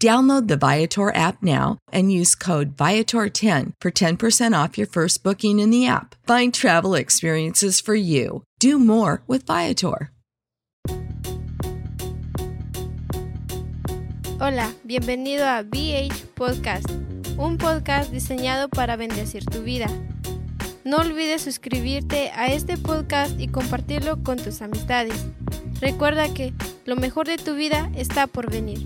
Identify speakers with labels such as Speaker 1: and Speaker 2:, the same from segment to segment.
Speaker 1: Download the Viator app now and use code Viator10 for 10% off your first booking in the app. Find travel experiences for you. Do more with Viator.
Speaker 2: Hola, bienvenido a BH Podcast, un podcast diseñado para bendecir tu vida. No olvides suscribirte a este podcast y compartirlo con tus amistades. Recuerda que lo mejor de tu vida está por venir.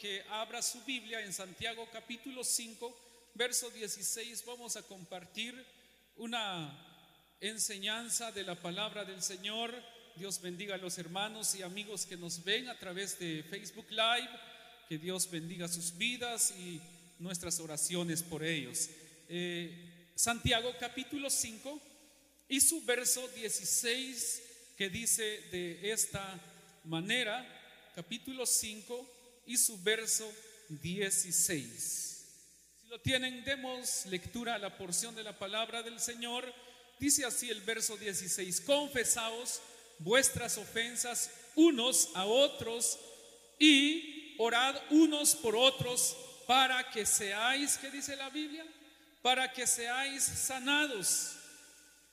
Speaker 3: Que abra su Biblia en Santiago capítulo 5, verso 16. Vamos a compartir una enseñanza de la palabra del Señor. Dios bendiga a los hermanos y amigos que nos ven a través de Facebook Live. Que Dios bendiga sus vidas y nuestras oraciones por ellos. Eh, Santiago capítulo 5 y su verso 16 que dice de esta manera, capítulo 5 y su verso 16. Si lo tienen, demos lectura a la porción de la palabra del Señor. Dice así el verso 16, confesaos vuestras ofensas unos a otros y orad unos por otros para que seáis, ¿qué dice la Biblia? Para que seáis sanados.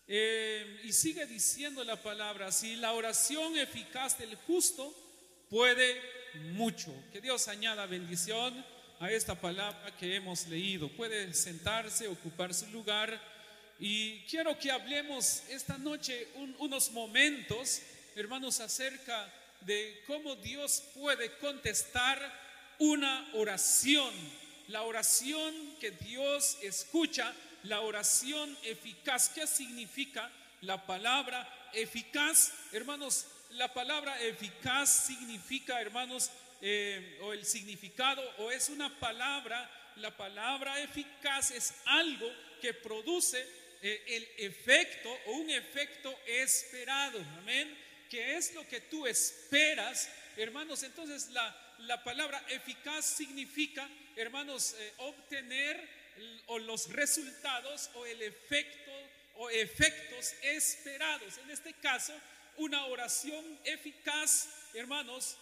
Speaker 3: Eh, y sigue diciendo la palabra, si la oración eficaz del justo puede mucho. Que Dios añada bendición a esta palabra que hemos leído. Puede sentarse, ocupar su lugar. Y quiero que hablemos esta noche unos momentos, hermanos, acerca de cómo Dios puede contestar una oración. La oración que Dios escucha, la oración eficaz. ¿Qué significa la palabra eficaz? Hermanos, la palabra eficaz significa, hermanos, eh, o el significado, o es una palabra, la palabra eficaz es algo que produce eh, el efecto o un efecto esperado. Amén. Que es lo que tú esperas, hermanos. Entonces la, la palabra eficaz significa, hermanos, eh, obtener o los resultados o el efecto o efectos esperados. En este caso, una oración eficaz, hermanos,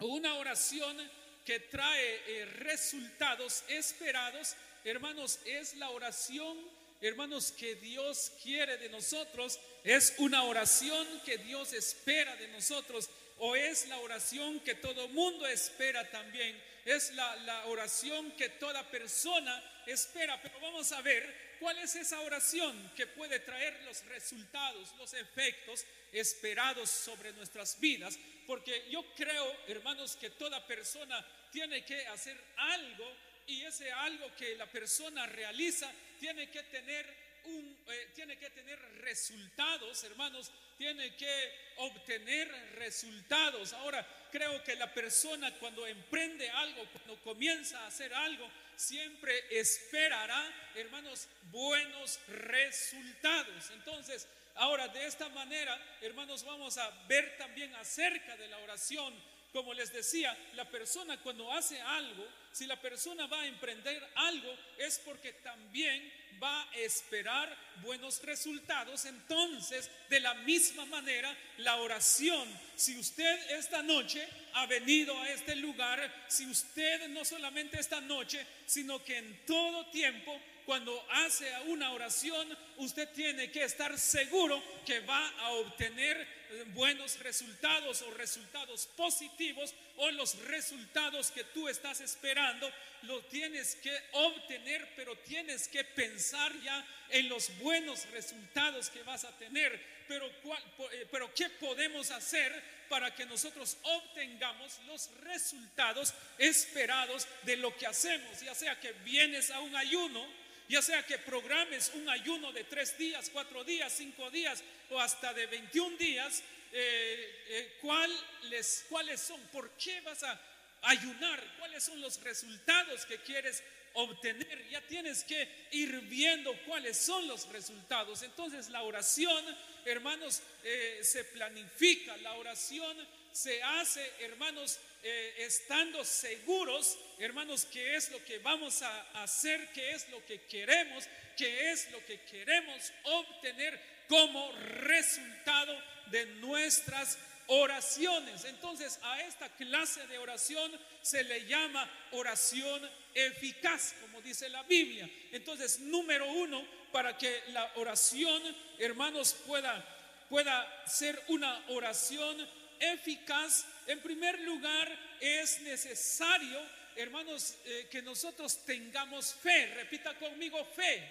Speaker 3: una oración que trae eh, resultados esperados, hermanos, es la oración, hermanos, que Dios quiere de nosotros, es una oración que Dios espera de nosotros, o es la oración que todo mundo espera también, es la, la oración que toda persona espera, pero vamos a ver ¿Cuál es esa oración que puede traer los resultados, los efectos esperados sobre nuestras vidas? Porque yo creo, hermanos, que toda persona tiene que hacer algo y ese algo que la persona realiza tiene que tener un, eh, tiene que tener resultados, hermanos, tiene que obtener resultados. Ahora, creo que la persona cuando emprende algo, cuando comienza a hacer algo, siempre esperará, hermanos, buenos resultados. Entonces, ahora de esta manera, hermanos, vamos a ver también acerca de la oración como les decía, la persona cuando hace algo, si la persona va a emprender algo, es porque también va a esperar buenos resultados. Entonces, de la misma manera, la oración, si usted esta noche ha venido a este lugar, si usted no solamente esta noche, sino que en todo tiempo cuando hace una oración, usted tiene que estar seguro que va a obtener buenos resultados o resultados positivos o los resultados que tú estás esperando, lo tienes que obtener, pero tienes que pensar ya en los buenos resultados que vas a tener. Pero, eh, pero ¿qué podemos hacer para que nosotros obtengamos los resultados esperados de lo que hacemos? Ya sea que vienes a un ayuno, ya sea que programes un ayuno de tres días, cuatro días, cinco días o hasta de 21 días, eh, eh, ¿cuáles, ¿cuáles son? ¿Por qué vas a ayunar? ¿Cuáles son los resultados que quieres obtener? Ya tienes que ir viendo cuáles son los resultados. Entonces la oración, hermanos, eh, se planifica, la oración se hace, hermanos, eh, estando seguros, hermanos, que es lo que vamos a hacer, que es lo que queremos, que es lo que queremos obtener como resultado de nuestras oraciones. Entonces a esta clase de oración se le llama oración eficaz, como dice la Biblia. Entonces, número uno, para que la oración, hermanos, pueda, pueda ser una oración eficaz, en primer lugar es necesario, hermanos, eh, que nosotros tengamos fe. Repita conmigo fe.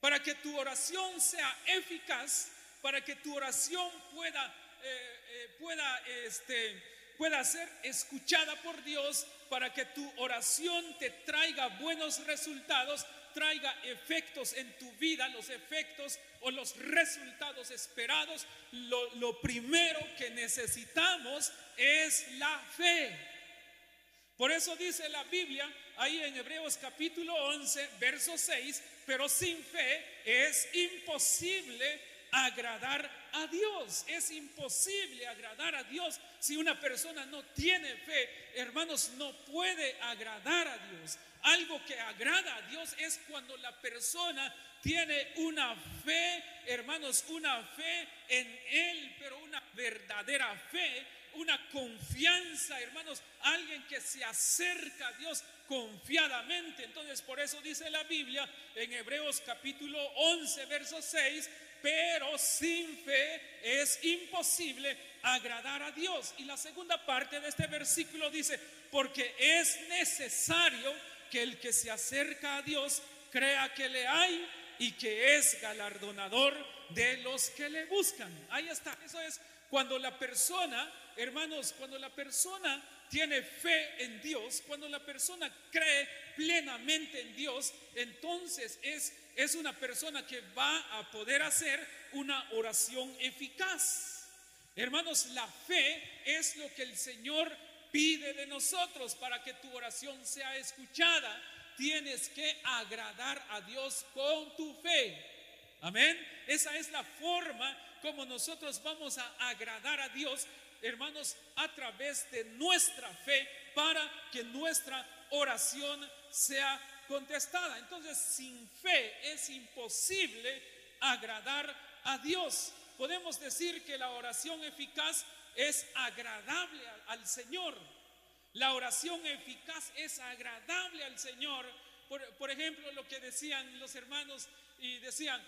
Speaker 3: Para que tu oración sea eficaz, para que tu oración pueda, eh, eh, pueda, este, pueda ser escuchada por Dios, para que tu oración te traiga buenos resultados, traiga efectos en tu vida, los efectos o los resultados esperados, lo, primero que necesitamos es la fe. Por eso dice la Biblia ahí en Hebreos capítulo 11, verso 6, pero sin fe es imposible agradar a Dios. Es imposible agradar a Dios si una persona no tiene fe. Hermanos, no puede agradar a Dios. Algo que agrada a Dios es cuando la persona tiene una fe, hermanos, una fe en Él, pero una verdadera fe, una confianza, hermanos, alguien que se acerca a Dios confiadamente. Entonces, por eso dice la Biblia en Hebreos capítulo 11, verso 6, pero sin fe es imposible agradar a Dios. Y la segunda parte de este versículo dice, porque es necesario que el que se acerca a Dios crea que le hay y que es galardonador de los que le buscan. Ahí está, eso es cuando la persona, hermanos, cuando la persona tiene fe en Dios, cuando la persona cree plenamente en Dios, entonces es, es una persona que va a poder hacer una oración eficaz. Hermanos, la fe es lo que el Señor pide de nosotros para que tu oración sea escuchada. Tienes que agradar a Dios con tu fe. Amén. Esa es la forma como nosotros vamos a agradar a Dios, hermanos, a través de nuestra fe para que nuestra oración sea contestada. Entonces, sin fe es imposible agradar a Dios. Podemos decir que la oración eficaz es agradable al Señor. La oración eficaz es agradable al Señor. Por, ejemplo, lo que decían los hermanos y decían,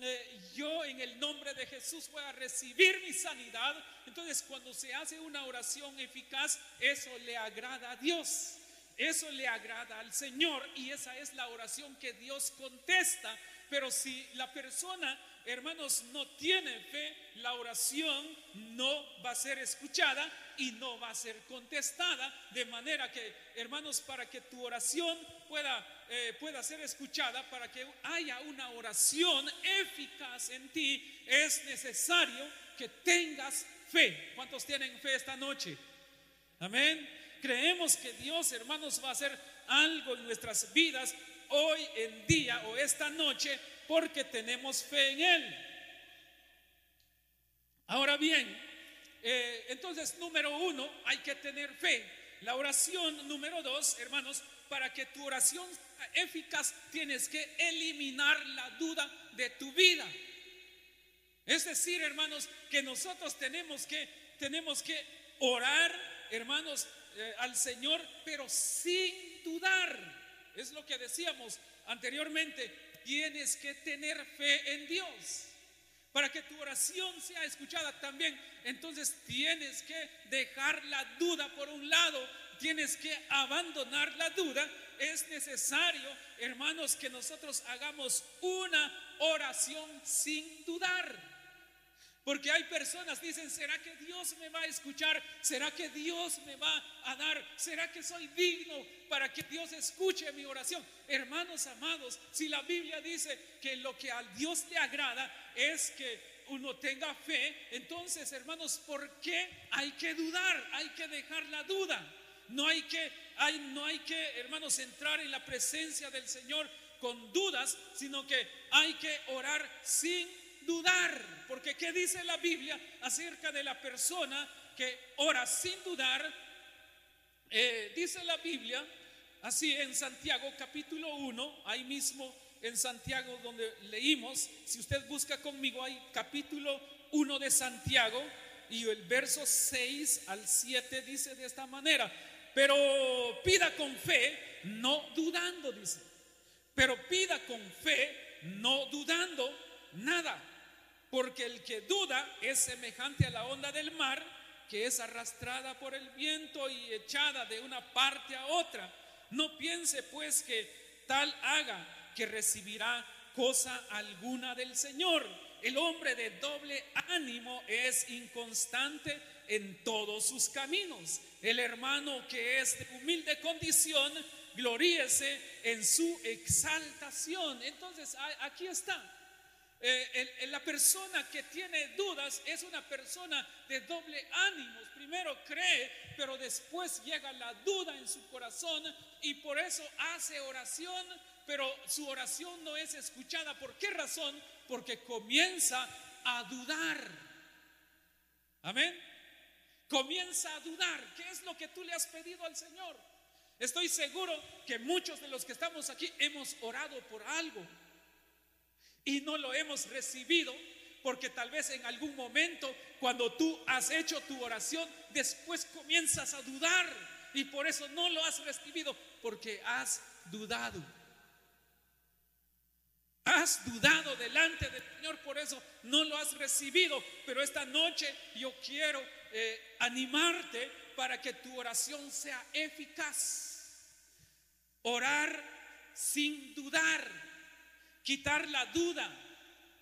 Speaker 3: eh, yo en el nombre de Jesús voy a recibir mi sanidad. Entonces, cuando se hace una oración eficaz, eso le agrada a Dios. Eso le agrada al Señor y esa es la oración que Dios contesta. Pero si la persona hermanos, no tiene fe, la oración no va a ser escuchada y no va a ser contestada. De manera que, hermanos, para que tu oración pueda, eh, pueda ser escuchada, para que haya una oración eficaz en ti, es necesario que tengas fe. ¿Cuántos tienen fe esta noche? Amén. Creemos que Dios, hermanos, va a hacer algo en nuestras vidas hoy en día o esta noche porque tenemos fe en Él. Ahora bien, eh, entonces número uno, hay que tener fe. La oración número dos, hermanos, para que tu oración sea eficaz, tienes que eliminar la duda de tu vida. Es decir, hermanos, que nosotros tenemos que, tenemos que orar, hermanos, eh, al Señor, pero sin dudar. Es lo que decíamos anteriormente. Tienes que tener fe en Dios. Para que tu oración sea escuchada también, entonces tienes que dejar la duda por un lado, tienes que abandonar la duda. Es necesario, hermanos, que nosotros hagamos una oración sin dudar. Porque hay personas dicen, ¿será que Dios me va a escuchar? ¿Será que Dios me va a dar? ¿Será que soy digno para que Dios escuche mi oración? Hermanos amados, si la Biblia dice que lo que a Dios le agrada es que uno tenga fe, entonces hermanos, ¿por qué hay que dudar? Hay que dejar la duda. No hay que, hay, no hay que, hermanos, entrar en la presencia del Señor con dudas, sino que hay que orar sin dudar, porque ¿qué dice la Biblia acerca de la persona que ora sin dudar? Eh, dice la Biblia, así en Santiago capítulo 1, ahí mismo en Santiago donde leímos, si usted busca conmigo, hay capítulo 1 de Santiago y el verso 6 al 7 dice de esta manera, pero pida con fe, no dudando, dice, pero pida con fe, no dudando nada porque el que duda es semejante a la onda del mar, que es arrastrada por el viento y echada de una parte a otra. No piense pues que tal haga que recibirá cosa alguna del Señor. El hombre de doble ánimo es inconstante en todos sus caminos. El hermano que es de humilde condición, gloríese en su exaltación. Entonces, aquí está. Eh, la persona que tiene dudas es una persona de doble ánimo. Primero cree, pero después llega la duda en su corazón y por eso hace oración, pero su oración no es escuchada. ¿Por qué razón? Porque comienza a dudar. Amén. Comienza a dudar. ¿Qué es lo que tú le has pedido al Señor? Estoy seguro que muchos de los que estamos aquí hemos orado por algo y no lo hemos recibido porque tal vez en algún momento cuando tú has hecho tu oración, después comienzas a dudar y por eso no lo has recibido porque has dudado. Has dudado delante del Señor, por eso no lo has recibido. Pero esta noche yo quiero eh, animarte para que tu oración sea eficaz. Orar sin dudar quitar la duda,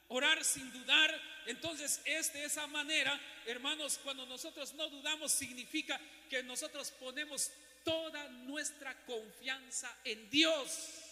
Speaker 3: orar sin dudar. Entonces es de esa manera, hermanos, cuando nosotros no dudamos significa que nosotros ponemos toda nuestra confianza en Dios.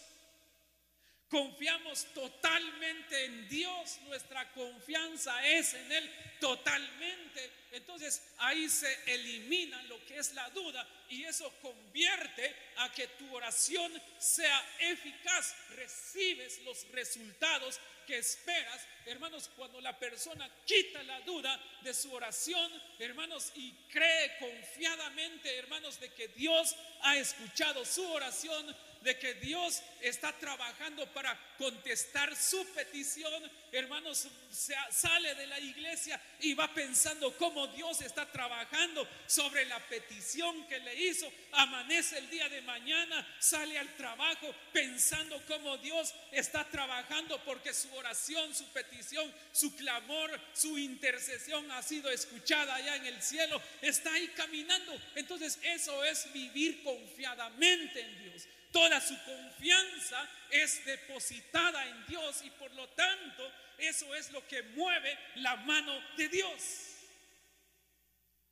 Speaker 3: Confiamos totalmente en Dios, nuestra confianza es en Él totalmente. Entonces ahí se elimina lo que es la duda y eso convierte a que tu oración sea eficaz. Recibes los resultados que esperas, hermanos, cuando la persona quita la duda de su oración, hermanos, y cree confiadamente, hermanos, de que Dios ha escuchado su oración, de que Dios está trabajando para contestar su petición, hermanos, sale de la iglesia y va pensando cómo Dios está trabajando sobre la petición que le hizo, amanece el día de mañana, sale al trabajo pensando cómo Dios está trabajando porque su oración, su petición, su clamor, su intercesión ha sido escuchada allá en el cielo, está ahí caminando. Entonces eso es vivir confiadamente en Dios. Toda su confianza es depositada en Dios y por lo tanto eso es lo que mueve la mano de Dios.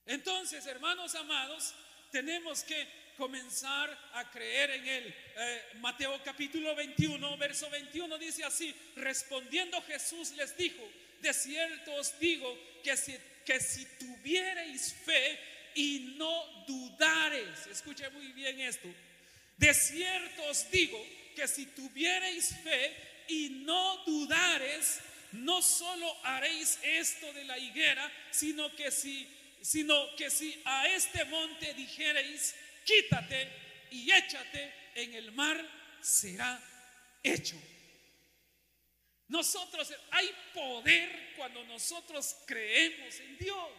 Speaker 3: Entonces, hermanos amados, tenemos que comenzar a creer en Él. Eh, Mateo capítulo 21, verso 21 dice así, respondiendo Jesús les dijo, de cierto os digo que si, que si tuviereis fe y no dudareis, escuche muy bien esto, de cierto os digo que si tuviereis fe y no dudareis, no solo haréis esto de la higuera, sino que si, sino que si a este monte dijereis, quítate y échate en el mar, será hecho. Nosotros, hay poder cuando nosotros creemos en Dios.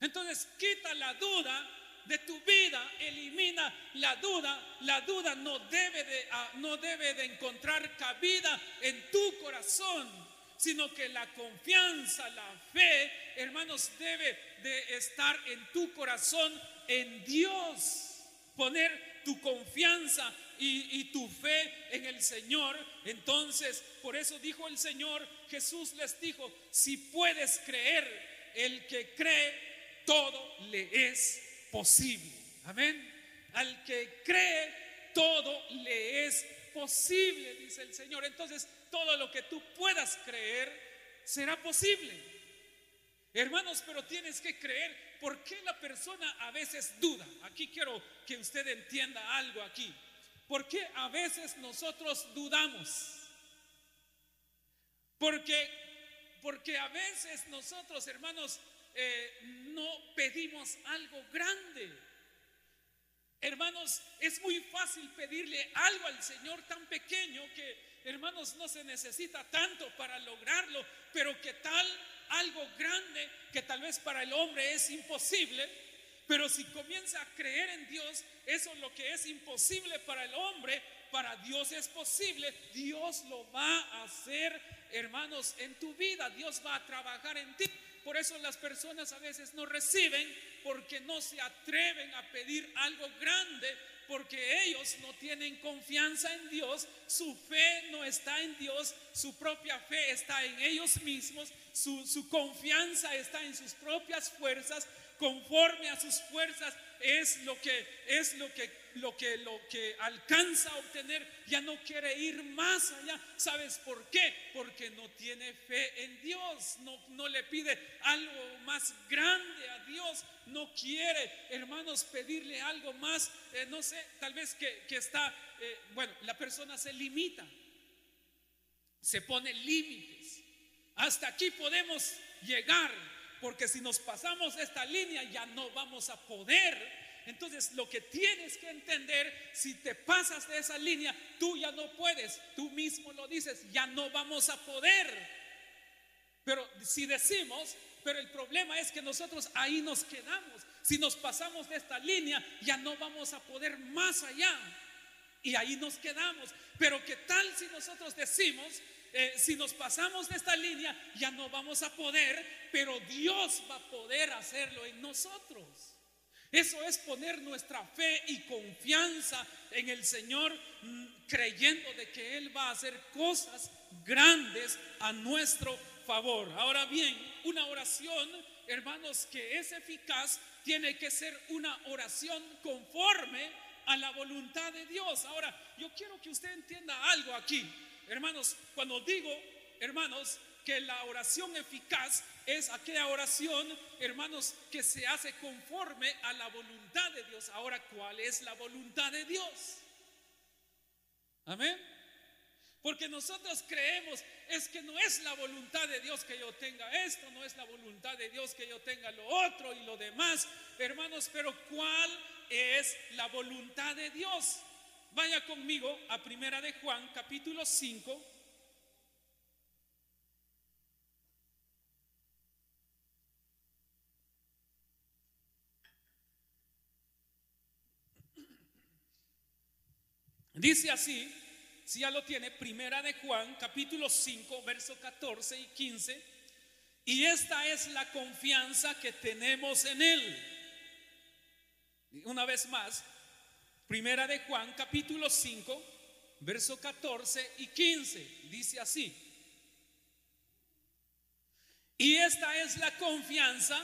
Speaker 3: Entonces, quita la duda de tu vida, elimina la duda. La duda no debe de, ah, no debe de encontrar cabida en tu corazón, sino que la confianza, la fe, hermanos, debe de estar en tu corazón, en Dios. Poner tu confianza y, tu fe en el Señor. Entonces, por eso dijo el Señor, Jesús les dijo, si puedes creer, el que cree, todo le es posible. Amén. Al que cree, todo le es posible, dice el Señor. Entonces, todo lo que tú puedas creer será posible. Hermanos, pero tienes que creer. ¿Por qué la persona a veces duda? Aquí quiero que usted entienda algo aquí. ¿Por qué a veces nosotros dudamos? Porque, porque a veces nosotros, hermanos, eh, no pedimos algo grande. Hermanos, es muy fácil pedirle algo al Señor tan pequeño que, hermanos, no se necesita tanto para lograrlo, pero que tal algo grande que tal vez para el hombre es imposible, pero si comienza a creer en Dios, eso es lo que es imposible para el hombre, para Dios es posible. Dios lo va a hacer, hermanos, en tu vida. Dios va a trabajar en ti. Por eso las personas a veces no reciben porque no se atreven a pedir algo grande porque ellos no tienen confianza en Dios, su fe no está en Dios, su propia fe está en ellos mismos, su, confianza está en sus propias fuerzas, conforme a sus fuerzas es lo que es lo que lo que lo que alcanza a obtener, ya no quiere ir más allá. ¿Sabes por qué? Porque no tiene fe en Dios, no, no le pide algo más grande a Dios, no quiere, hermanos, pedirle algo más, eh, no sé, tal vez que, que está, eh, bueno, la persona se limita, se pone límites. Hasta aquí podemos llegar porque si nos pasamos esta línea ya no vamos a poder. Entonces lo que tienes que entender, si te pasas de esa línea, tú ya no puedes, tú mismo lo dices, ya no vamos a poder. Pero si decimos, pero el problema es que nosotros ahí nos quedamos. Si nos pasamos de esta línea, ya no vamos a poder más allá. Y ahí nos quedamos. Pero ¿qué tal si nosotros decimos, eh, si nos pasamos de esta línea, ya no vamos a poder, pero Dios va a poder hacerlo en nosotros. Eso es poner nuestra fe y confianza en el Señor, mm, creyendo de que Él va a hacer cosas grandes a nuestro favor. Ahora bien, una oración, hermanos, que es eficaz, tiene que ser una oración conforme a la voluntad de Dios. Ahora, yo quiero que usted entienda algo aquí. Hermanos, cuando digo, hermanos, que la oración eficaz es aquella oración, hermanos, que se hace conforme a la voluntad de Dios. Ahora, ¿cuál es la voluntad de Dios? Amén. Porque nosotros creemos, es que no es la voluntad de Dios que yo tenga esto, no es la voluntad de Dios que yo tenga lo otro y lo demás, hermanos, pero ¿cuál es la voluntad de Dios? Vaya conmigo a Primera de Juan, capítulo 5. Dice así, si ya lo tiene, Primera de Juan, capítulo 5, verso 14 y 15. Y esta es la confianza que tenemos en Él. Una vez más, Primera de Juan, capítulo 5, verso 14 y 15. Dice así. Y esta es la confianza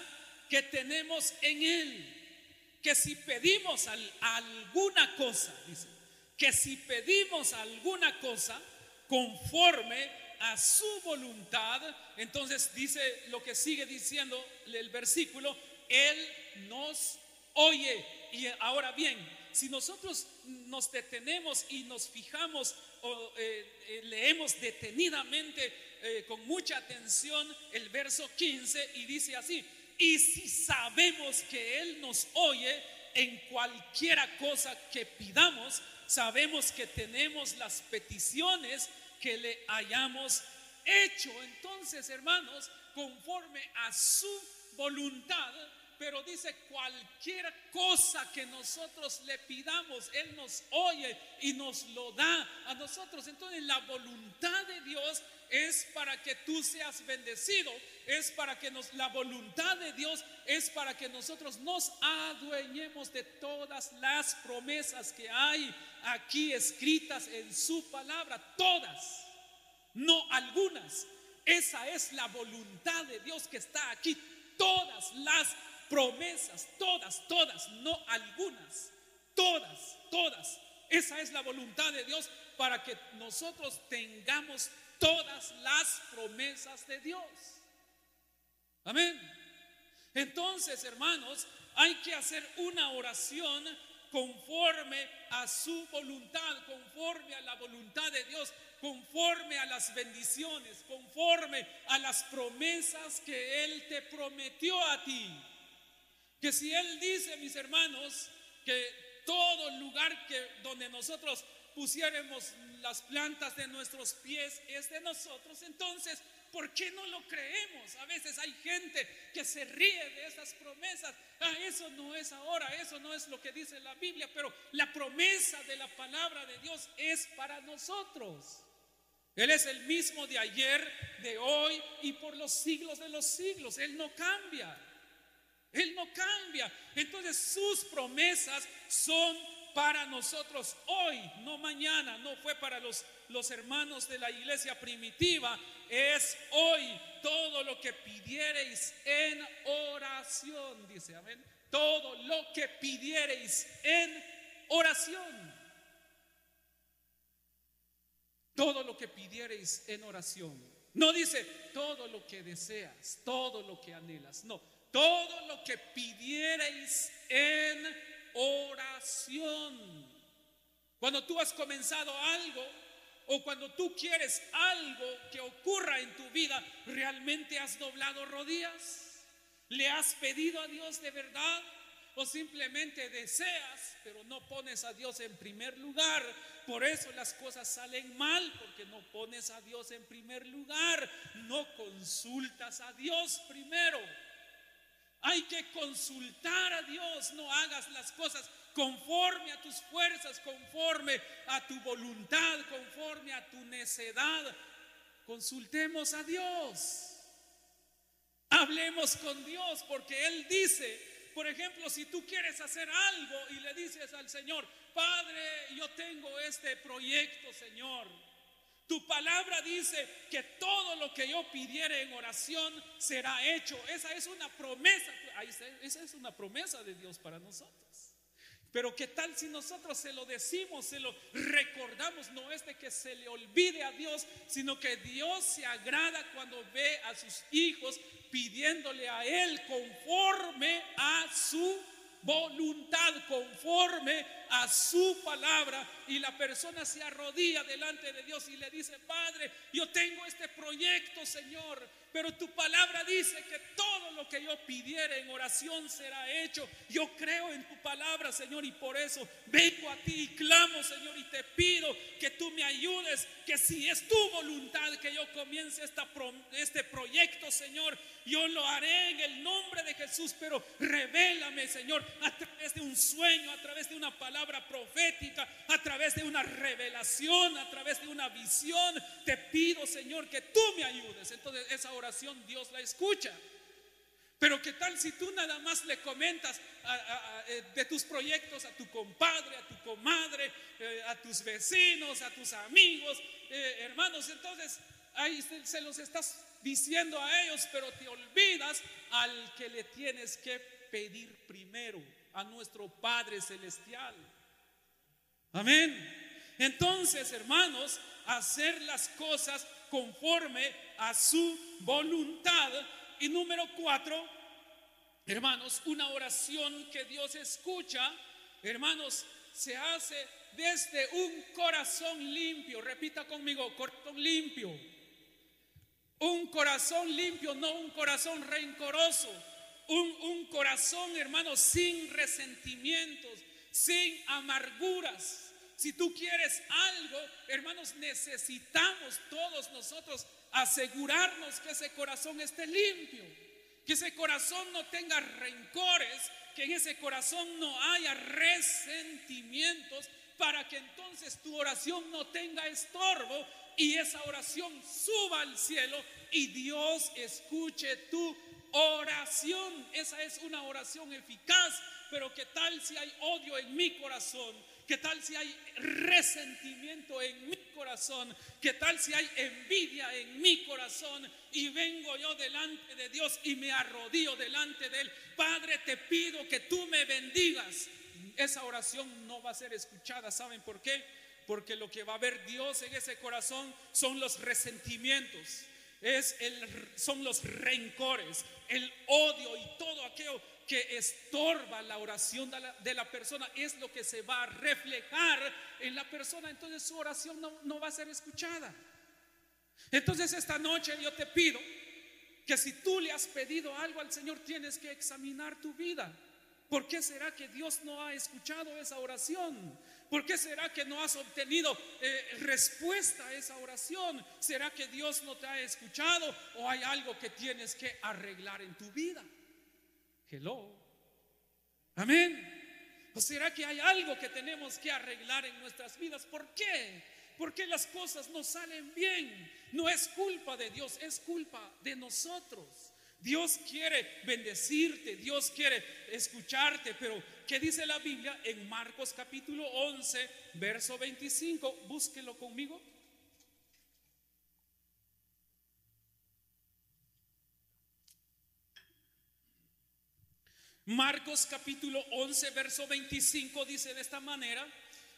Speaker 3: que tenemos en Él. Que si pedimos alguna cosa, dice, que si pedimos alguna cosa conforme a su voluntad, entonces dice lo que sigue diciendo el versículo, Él nos oye. Y ahora bien, si nosotros nos detenemos y nos fijamos o eh, eh, leemos detenidamente eh, con mucha atención el verso 15 y dice así, y si sabemos que Él nos oye en cualquiera cosa que pidamos, sabemos que tenemos las peticiones que le hayamos hecho. Entonces, hermanos, conforme a su voluntad, pero dice cualquier cosa que nosotros le pidamos, Él nos oye y nos lo da a nosotros. Entonces la voluntad de Dios es para que tú seas bendecido, es para que nos, la voluntad de Dios es para que nosotros nos adueñemos de todas las promesas que hay aquí escritas en su palabra, todas, no algunas. Esa es la voluntad de Dios que está aquí, todas las promesas, todas, todas, no algunas, todas, todas. Esa es la voluntad de Dios para que nosotros tengamos todas las promesas de Dios. Amén. Entonces, hermanos, hay que hacer una oración conforme a su voluntad, conforme a la voluntad de Dios, conforme a las bendiciones, conforme a las promesas que Él te prometió a ti. Que si Él dice, mis hermanos, que todo lugar que donde nosotros pusiéramos las plantas de nuestros pies es de nosotros, entonces, ¿por qué no lo creemos? A veces hay gente que se ríe de esas promesas. Ah, eso no es ahora, eso no es lo que dice la Biblia, pero la promesa de la palabra de Dios es para nosotros. Él es el mismo de ayer, de hoy y por los siglos de los siglos. Él no cambia. Él no cambia. Entonces sus promesas son para nosotros hoy, no mañana, no fue para los, los hermanos de la iglesia primitiva, es hoy todo lo que pidiereis en oración, dice, amén. Todo lo que pidiereis en oración. Todo lo que pidiereis en oración. No dice todo lo que deseas, todo lo que anhelas, no todo lo que pidierais en oración. Cuando tú has comenzado algo o cuando tú quieres algo que ocurra en tu vida, ¿realmente has doblado rodillas? ¿Le has pedido a Dios de verdad? ¿O simplemente deseas, pero no pones a Dios en primer lugar? Por eso las cosas salen mal, porque no pones a Dios en primer lugar, no consultas a Dios primero. Hay que consultar a Dios, no hagas las cosas conforme a tus fuerzas, conforme a tu voluntad, conforme a tu necedad. Consultemos a Dios. Hablemos con Dios porque Él dice, por ejemplo, si tú quieres hacer algo y le dices al Señor, Padre, yo tengo este proyecto, Señor. Tu palabra dice que todo lo que yo pidiera en oración será hecho. Esa es una promesa. Esa es una promesa de Dios para nosotros. Pero qué tal si nosotros se lo decimos, se lo recordamos, no es de que se le olvide a Dios, sino que Dios se agrada cuando ve a sus hijos pidiéndole a Él conforme a su voluntad, conforme a su palabra y la persona se arrodilla delante de Dios y le dice, Padre, yo tengo este proyecto, Señor, pero tu palabra dice que todo lo que yo pidiera en oración será hecho. Yo creo en tu palabra, Señor, y por eso vengo a ti y clamo, Señor, y te pido que tú me ayudes, que si es tu voluntad que yo comience este proyecto, Señor, yo lo haré en el nombre de Jesús, pero revélame, Señor, a través de un sueño, a través de una palabra profética, a través de una revelación, a través de una visión. Te pido, Señor, que tú me ayudes. Entonces esa oración Dios la escucha. Pero qué tal si tú nada más le comentas eh, de tus proyectos a tu compadre, a tu comadre, eh, a tus vecinos, a tus amigos, eh, hermanos. Entonces ahí se, los estás diciendo a ellos, pero te olvidas al que le tienes que pedir primero, a nuestro Padre Celestial. Amén. Entonces, hermanos, hacer las cosas conforme a su voluntad. Y número cuatro, hermanos, una oración que Dios escucha, hermanos, se hace desde un corazón limpio. Repita conmigo, corazón limpio. Un corazón limpio, no un corazón rencoroso. Un, un corazón, hermanos, sin resentimientos, sin amarguras. Si tú quieres algo, hermanos, necesitamos todos nosotros asegurarnos que ese corazón esté limpio, que ese corazón no tenga rencores, que en ese corazón no haya resentimientos, para que entonces tu oración no tenga estorbo y esa oración suba al cielo y Dios escuche tu oración. Esa es una oración eficaz, pero ¿qué tal si hay odio en mi corazón? ¿Qué tal si hay resentimiento en mi corazón? ¿Qué tal si hay envidia en mi corazón? Y vengo yo delante de Dios y me arrodillo delante de Él. Padre, te pido que tú me bendigas. Esa oración no va a ser escuchada. ¿Saben por qué? Porque lo que va a ver Dios en ese corazón son los resentimientos. Es el, son los rencores, el odio y todo aquello que estorba la oración de la, persona es lo que se va a reflejar en la persona. Entonces su oración no, no va a ser escuchada. Entonces esta noche yo te pido que si tú le has pedido algo al Señor, tienes que examinar tu vida. ¿Por qué será que Dios no ha escuchado esa oración? ¿Por qué será que no has obtenido eh, respuesta a esa oración? ¿Será que Dios no te ha escuchado o hay algo que tienes que arreglar en tu vida? Hello. Amén. ¿O será que hay algo que tenemos que arreglar en nuestras vidas? ¿Por qué? Porque las cosas no salen bien. No es culpa de Dios, es culpa de nosotros. Dios quiere bendecirte, Dios quiere escucharte, pero ¿qué dice la Biblia en Marcos capítulo 11, verso 25? Búsquelo conmigo. Marcos capítulo 11, verso 25 dice de esta manera,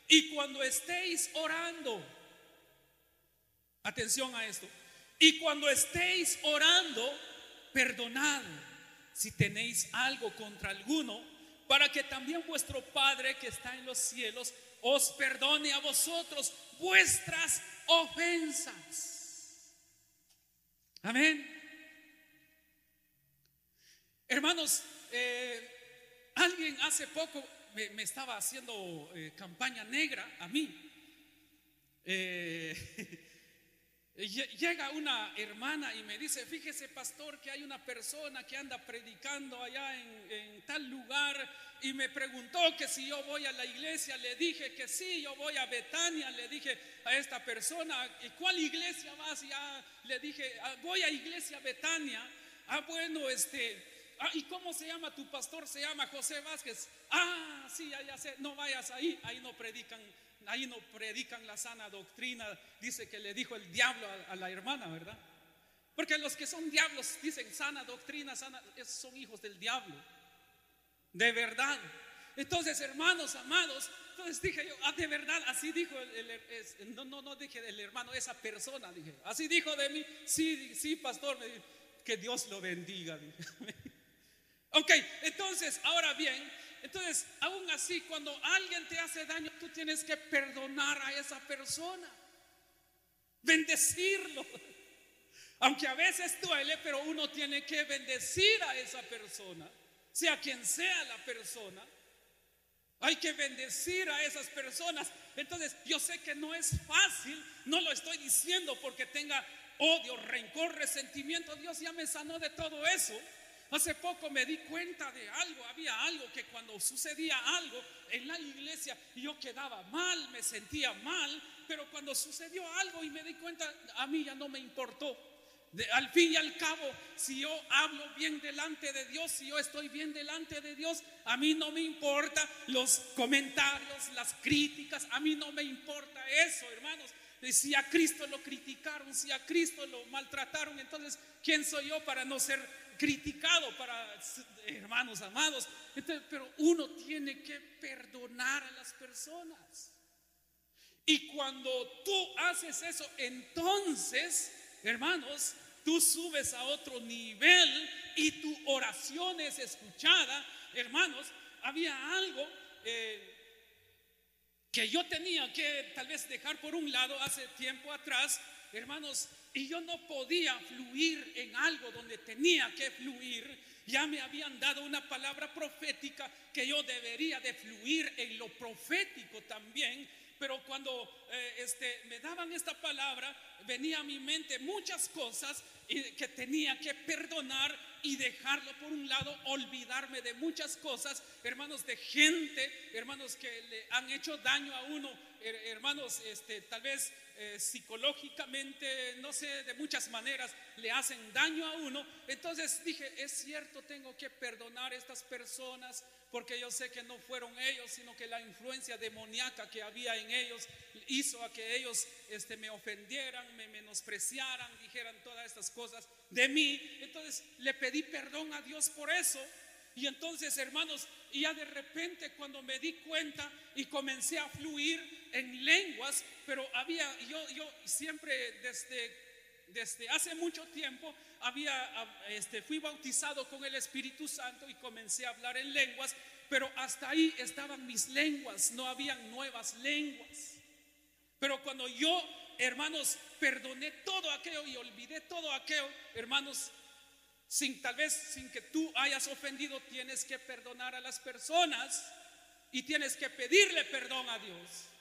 Speaker 3: y cuando estéis orando, atención a esto, y cuando estéis orando, perdonad si tenéis algo contra alguno, para que también vuestro Padre que está en los cielos os perdone a vosotros vuestras ofensas. Amén. Hermanos, eh, alguien hace poco me, estaba haciendo eh, campaña negra a mí. Eh, llega una hermana y me dice, fíjese pastor que hay una persona que anda predicando allá en, en, tal lugar y me preguntó que si yo voy a la iglesia, le dije que sí, yo voy a Betania, le dije a esta persona, ¿y cuál iglesia vas? Ya le dije, ah, voy a iglesia Betania. Ah, bueno, este, Ah, ¿y cómo se llama tu pastor? Se llama José Vázquez. Ah, sí, ya, sé, no vayas ahí, ahí no predican, ahí no predican la sana doctrina. Dice que le dijo el diablo a, la hermana, ¿verdad? Porque los que son diablos dicen sana doctrina, sana, son hijos del diablo. De verdad. Entonces, hermanos amados, entonces dije yo, ah, de verdad, así dijo el, no, no, no dije del hermano, esa persona, dije, así dijo de mí, sí, sí, pastor, que Dios lo bendiga. Ok, entonces, ahora bien, entonces, aún así, cuando alguien te hace daño, tú tienes que perdonar a esa persona, bendecirlo. Aunque a veces duele, pero uno tiene que bendecir a esa persona, sea quien sea la persona. Hay que bendecir a esas personas. Entonces, yo sé que no es fácil, no lo estoy diciendo porque tenga odio, rencor, resentimiento. Dios ya me sanó de todo eso. Hace poco me di cuenta de algo, había algo que cuando sucedía algo en la iglesia yo quedaba mal, me sentía mal, pero cuando sucedió algo y me di cuenta, a mí ya no me importó. al fin y al cabo, si yo hablo bien delante de Dios, si yo estoy bien delante de Dios, a mí no me importa los comentarios, las críticas, a mí no me importa eso, hermanos. Si a Cristo lo criticaron, si a Cristo lo maltrataron, entonces, ¿quién soy yo para no ser criticado, para hermanos amados? pero uno tiene que perdonar a las personas. Y cuando tú haces eso, entonces, hermanos, tú subes a otro nivel y tu oración es escuchada. Hermanos, había algo eh, que yo tenía que tal vez dejar por un lado hace tiempo atrás, hermanos, y yo no podía fluir en algo donde tenía que fluir. Ya me habían dado una palabra profética que yo debería de fluir en lo profético también pero cuando eh, este, me daban esta palabra, venía a mi mente muchas cosas que tenía que perdonar y dejarlo por un lado, olvidarme de muchas cosas, hermanos, de gente, hermanos que le han hecho daño a uno, hermanos, este, tal vez eh, psicológicamente, no sé, de muchas maneras le hacen daño a uno. Entonces dije, es cierto, tengo que perdonar a estas personas, porque yo sé que no fueron ellos, sino que la influencia demoníaca que había en ellos hizo a que ellos este, me ofendieran, me menospreciaran, dijeran todas estas cosas de mí. Entonces le pedí perdón a Dios por eso. Y entonces, hermanos, ya de repente cuando me di cuenta y comencé a fluir en lenguas, pero había, yo, yo siempre desde, desde hace mucho tiempo había, este, fui bautizado con el Espíritu Santo y comencé a hablar en lenguas, pero hasta ahí estaban mis lenguas, no habían nuevas lenguas. Pero cuando yo, hermanos, perdoné todo aquello y olvidé todo aquello, hermanos, sin tal vez sin que tú hayas ofendido, tienes que perdonar a las personas y tienes que pedirle perdón a Dios.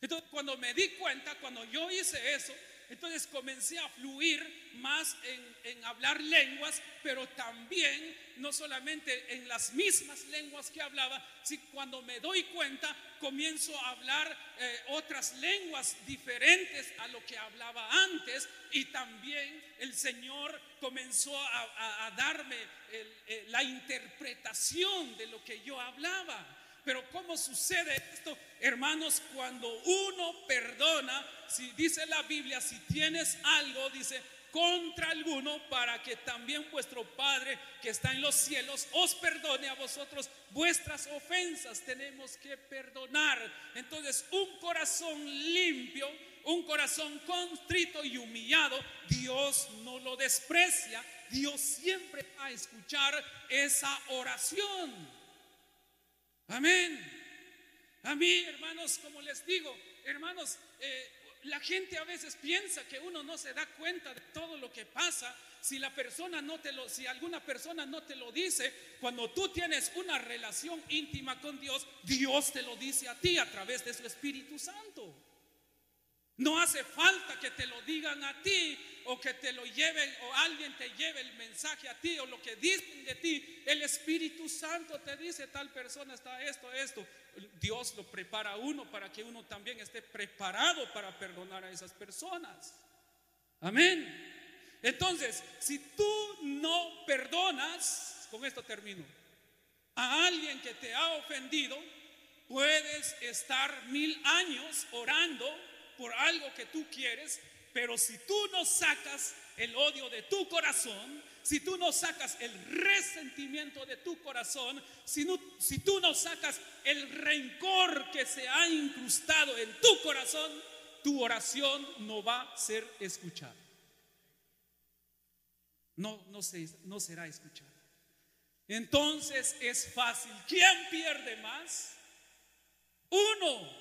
Speaker 3: Entonces, cuando me di cuenta, cuando yo hice eso, entonces comencé a fluir más en, hablar lenguas, pero también no solamente en las mismas lenguas que hablaba, sino cuando me doy cuenta comienzo a hablar eh, otras lenguas diferentes a lo que hablaba antes y también el Señor comenzó a, darme eh, la interpretación de lo que yo hablaba. Pero ¿cómo sucede esto? Hermanos, cuando uno perdona, si dice la Biblia, si tienes algo, dice, contra alguno para que también vuestro Padre que está en los cielos os perdone a vosotros vuestras ofensas. Tenemos que perdonar. Entonces, un corazón limpio, un corazón contrito y humillado, Dios no lo desprecia. Dios siempre va a escuchar esa oración. Amén. A mí, hermanos, como les digo, hermanos, eh, la gente a veces piensa que uno no se da cuenta de todo lo que pasa si la persona no te lo si alguna persona no te lo dice, cuando tú tienes una relación íntima con Dios, Dios te lo dice a ti a través de su Espíritu Santo. No hace falta que te lo digan a ti o que te lo lleven o alguien te lleve el mensaje a ti o lo que dicen de ti. El Espíritu Santo te dice tal persona está esto, esto. Dios lo prepara a uno para que uno también esté preparado para perdonar a esas personas. Amén. Entonces, si tú no perdonas, con esto termino, a alguien que te ha ofendido, puedes estar mil años orando por algo que tú quieres, pero si tú no sacas el odio de tu corazón, si tú no sacas el resentimiento de tu corazón, si, si tú no sacas el rencor que se ha incrustado en tu corazón, tu oración no va a ser escuchada. No, no, se, no será escuchada. Entonces es fácil. ¿Quién pierde más? Uno.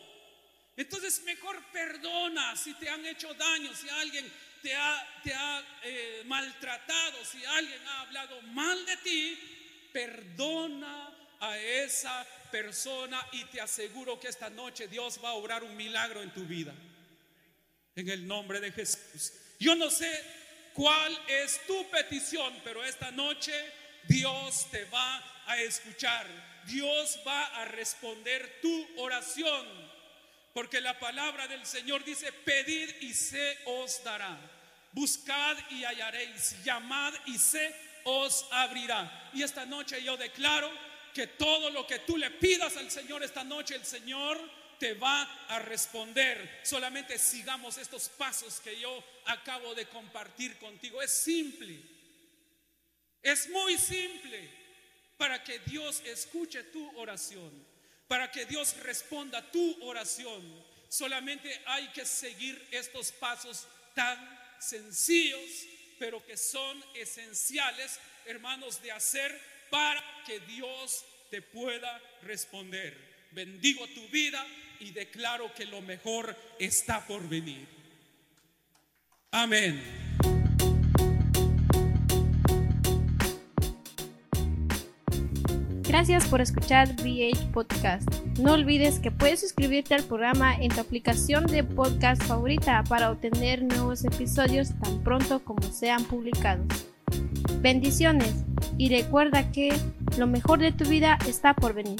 Speaker 3: Entonces mejor perdona si te han hecho daño, si alguien te ha, eh, maltratado, si alguien ha hablado mal de ti, perdona a esa persona y te aseguro que esta noche Dios va a obrar un milagro en tu vida. En el nombre de Jesús. Yo no sé cuál es tu petición, pero esta noche Dios te va a escuchar. Dios va a responder tu oración. Porque la palabra del Señor dice, pedid y se os dará. Buscad y hallaréis. Llamad y se os abrirá. Y esta noche yo declaro que todo lo que tú le pidas al Señor esta noche, el Señor te va a responder. Solamente sigamos estos pasos que yo acabo de compartir contigo. Es simple. Es muy simple para que Dios escuche tu oración, para que Dios responda tu oración. Solamente hay que seguir estos pasos tan sencillos, pero que son esenciales, hermanos, de hacer para que Dios te pueda responder. Bendigo tu vida y declaro que lo mejor está por venir. Amén.
Speaker 2: Gracias por escuchar VH Podcast. No olvides que puedes suscribirte al programa en tu aplicación de podcast favorita para obtener nuevos episodios tan pronto como sean publicados. Bendiciones y recuerda que lo mejor de tu vida está por venir.